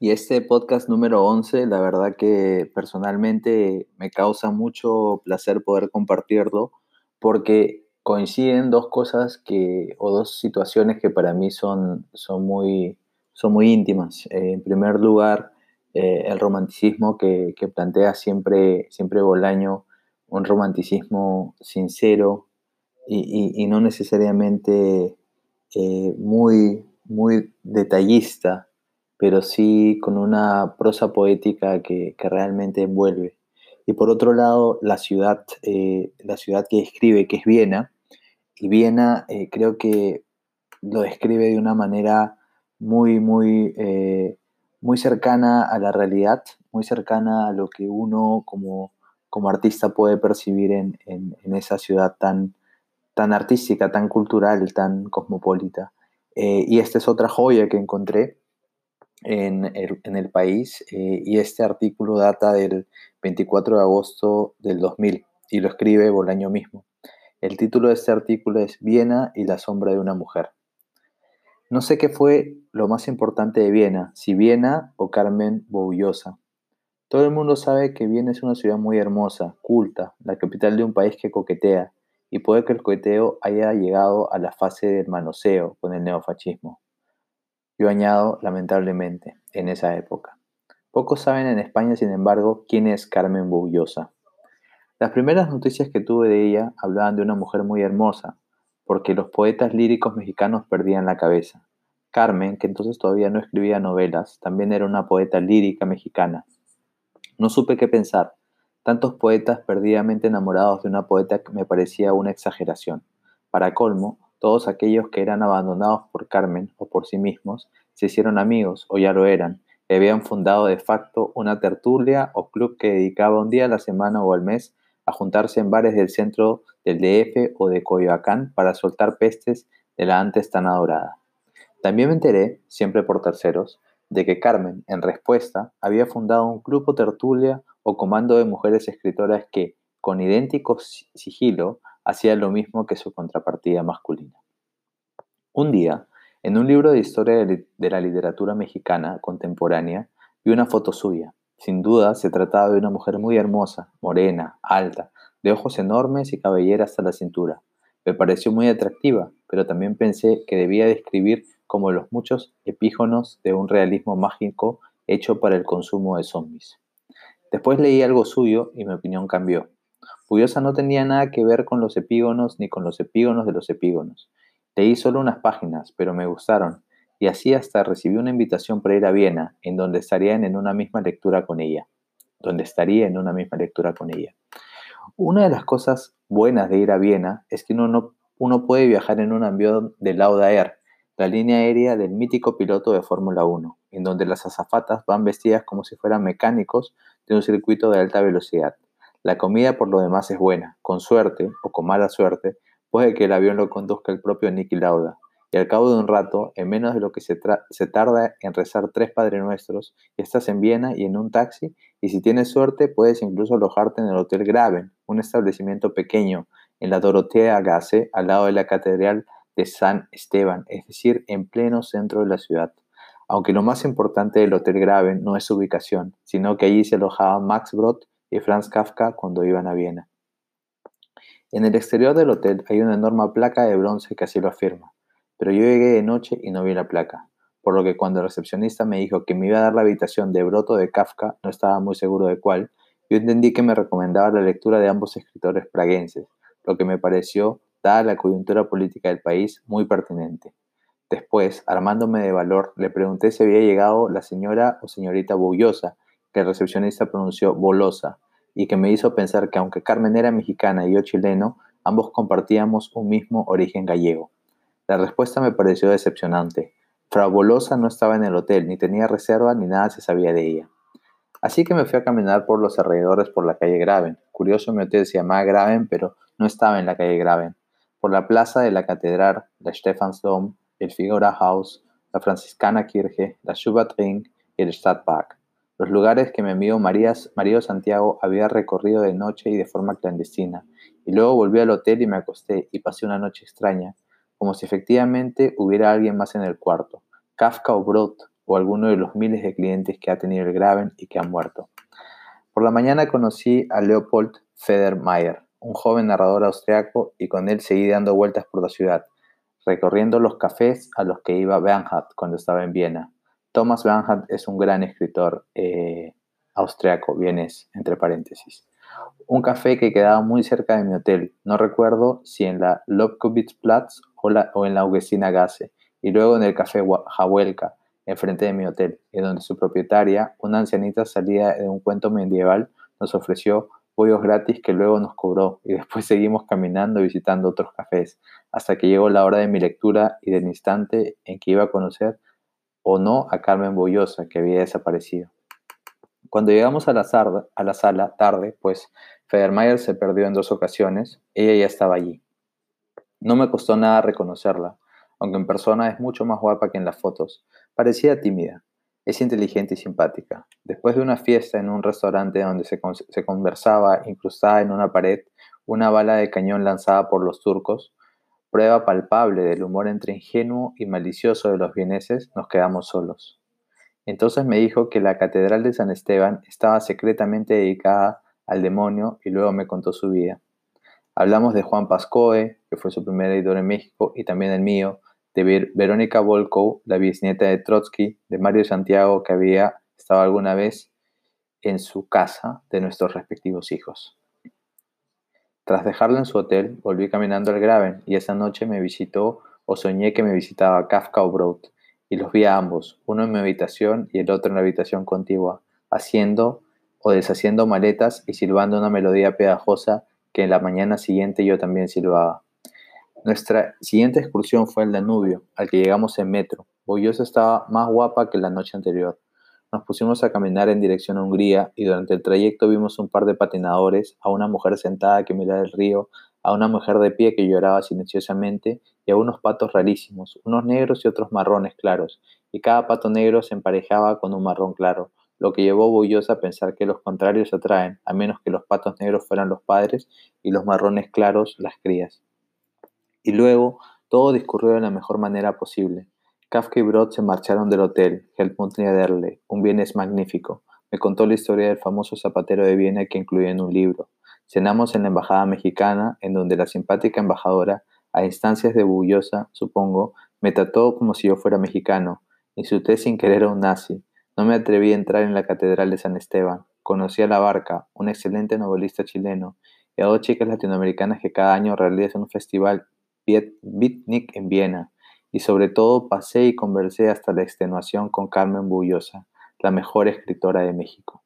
Y este podcast número 11, la verdad que personalmente me causa mucho placer poder compartirlo porque coinciden dos cosas que, o dos situaciones que para mí son, son, muy, son muy íntimas. Eh, en primer lugar, eh, el romanticismo que, que, plantea siempre, siempre Bolaño, un romanticismo sincero y, y, no necesariamente eh, muy, muy detallista pero sí con una prosa poética que, realmente envuelve. Y por otro lado, la ciudad, eh, la ciudad que escribe, que es Viena, y Viena eh, creo que lo describe de una manera muy, muy, eh, muy cercana a la realidad, muy cercana a lo que uno como, como artista puede percibir en, esa ciudad tan, tan artística, tan cultural, tan cosmopolita. y esta es otra joya que encontré en el, país eh, y este artículo data del 24 de agosto del 2000 y lo escribe Bolaño mismo. El título de este artículo es Viena y la sombra de una mujer. No sé qué fue lo más importante de Viena, si Viena o Carmen Boullosa. Todo el mundo sabe que Viena es una ciudad muy hermosa, culta, la capital de un país que coquetea, y puede que el coqueteo haya llegado a la fase del manoseo con el neofascismo. Yo añado, lamentablemente, en esa época. Pocos saben en España, sin embargo, quién es Carmen Bullosa. Las primeras noticias que tuve de ella hablaban de una mujer muy hermosa, porque los poetas líricos mexicanos perdían la cabeza. Carmen, que entonces todavía no escribía novelas, también era una poeta lírica mexicana. No supe qué pensar. Tantos poetas perdidamente enamorados de una poeta que me parecía una exageración. Para colmo, todos aquellos que eran abandonados por Carmen o por sí mismos se hicieron amigos o ya lo eran y habían fundado de facto una tertulia o club que dedicaba un día a la semana o al mes a juntarse en bares del centro del DF o de Coyoacán para soltar pestes de la antes tan adorada. También me enteré, siempre por terceros, de que Carmen, en respuesta, había fundado un club o tertulia o comando de mujeres escritoras que, con idéntico sigilo, hacía lo mismo que su contrapartida masculina. Un día, en un libro de historia de, la literatura mexicana contemporánea, vi una foto suya. Sin duda, se trataba de una mujer muy hermosa, morena, alta, de ojos enormes y cabellera hasta la cintura. Me pareció muy atractiva, pero también pensé que debía describir como los muchos epígonos de un realismo mágico hecho para el consumo de zombies. Después leí algo suyo y mi opinión cambió. Pudiosa no tenía nada que ver con los epígonos ni con los epígonos de los epígonos. Leí solo unas páginas, pero me gustaron, y así hasta recibí una invitación para ir a Viena, en donde estarían en una misma lectura con ella. Donde estaría en una misma lectura con ella. Una de las cosas buenas de ir a Viena es que uno, no, uno puede viajar en un avión de Lauda Air, la línea aérea del mítico piloto de Fórmula 1, en donde las azafatas van vestidas como si fueran mecánicos de un circuito de alta velocidad. La comida por lo demás es buena. Con suerte, o con mala suerte, puede que el avión lo conduzca el propio Nicky Lauda. Y al cabo de un rato, en menos de lo que se, se tarda en rezar tres Padres Nuestros, estás en Viena y en un taxi, y si tienes suerte, puedes incluso alojarte en el Hotel Graven, un establecimiento pequeño en la Dorotea Gasse, al lado de la Catedral de San Esteban, es decir, en pleno centro de la ciudad. Aunque lo más importante del Hotel Graven no es su ubicación, sino que allí se alojaba Max Brod y Franz Kafka cuando iban a Viena. En el exterior del hotel hay una enorme placa de bronce que así lo afirma, pero yo llegué de noche y no vi la placa, por lo que cuando el recepcionista me dijo que me iba a dar la habitación de Broto de Kafka, no estaba muy seguro de cuál, yo entendí que me recomendaba la lectura de ambos escritores praguenses, lo que me pareció, dada la coyuntura política del país, muy pertinente. Después, armándome de valor, le pregunté si había llegado la señora o señorita Bullosa, que el recepcionista pronunció Bolosa, y que me hizo pensar que aunque Carmen era mexicana y yo chileno, ambos compartíamos un mismo origen gallego. La respuesta me pareció decepcionante. Frau Bolosa no estaba en el hotel, ni tenía reserva, ni nada se sabía de ella. Así que me fui a caminar por los alrededores por la calle Graven. Curioso, mi hotel se llamaba Graven, pero no estaba en la calle Graven. Por la plaza de la catedral, la Stephansdom, el Figura House, la Franciscana Kirche, la Ring y el Stadtpark los lugares que mi amigo Marías, Mario Santiago había recorrido de noche y de forma clandestina, y luego volví al hotel y me acosté y pasé una noche extraña, como si efectivamente hubiera alguien más en el cuarto, Kafka o Brot, o alguno de los miles de clientes que ha tenido el Graven y que han muerto. Por la mañana conocí a Leopold Federmayer, un joven narrador austriaco, y con él seguí dando vueltas por la ciudad, recorriendo los cafés a los que iba Bernhard cuando estaba en Viena. Thomas Bernhard es un gran escritor eh, austriaco, vienes, entre paréntesis. Un café que quedaba muy cerca de mi hotel, no recuerdo si en la Lobkowitzplatz o, en la Augustina Gasse, y luego en el café Jawelka, enfrente de mi hotel, en donde su propietaria, una ancianita salida de un cuento medieval, nos ofreció pollos gratis que luego nos cobró y después seguimos caminando y visitando otros cafés, hasta que llegó la hora de mi lectura y del instante en que iba a conocer o no a Carmen Boyosa, que había desaparecido. Cuando llegamos a la, a la sala tarde, pues Federmayer se perdió en dos ocasiones, ella ya estaba allí. No me costó nada reconocerla, aunque en persona es mucho más guapa que en las fotos. Parecía tímida. Es inteligente y simpática. Después de una fiesta en un restaurante donde se, conversaba incrustada en una pared una bala de cañón lanzada por los turcos, prueba palpable del humor entre ingenuo y malicioso de los vieneses, nos quedamos solos. Entonces me dijo que la Catedral de San Esteban estaba secretamente dedicada al demonio y luego me contó su vida. Hablamos de Juan Pascoe, que fue su primer editor en México, y también el mío, de Verónica Volkow, la bisnieta de Trotsky, de Mario Santiago, que había estado alguna vez en su casa de nuestros respectivos hijos. Tras dejarlo en su hotel, volví caminando al Graven y esa noche me visitó o soñé que me visitaba Kafka o Broad y los vi a ambos, uno en mi habitación y el otro en la habitación contigua, haciendo o deshaciendo maletas y silbando una melodía pegajosa que en la mañana siguiente yo también silbaba. Nuestra siguiente excursión fue el Danubio, al que llegamos en metro. Boyosa estaba más guapa que la noche anterior. Nos pusimos a caminar en dirección a Hungría y durante el trayecto vimos un par de patinadores, a una mujer sentada que miraba el río, a una mujer de pie que lloraba silenciosamente y a unos patos rarísimos, unos negros y otros marrones claros, y cada pato negro se emparejaba con un marrón claro, lo que llevó a Boyosa a pensar que los contrarios atraen, a menos que los patos negros fueran los padres y los marrones claros las crías. Y luego todo discurrió de la mejor manera posible. Kafka y Brod se marcharon del hotel, Helmut Niederle, un bienes magnífico. Me contó la historia del famoso zapatero de Viena que incluía en un libro. Cenamos en la embajada mexicana, en donde la simpática embajadora, a instancias de Bullosa, supongo, me trató como si yo fuera mexicano. Insulté sin querer a un nazi. No me atreví a entrar en la catedral de San Esteban. Conocí a La Barca, un excelente novelista chileno, y a dos chicas latinoamericanas que cada año realizan un festival Beatnik en Viena, y sobre todo pasé y conversé hasta la extenuación con Carmen Bullosa, la mejor escritora de México.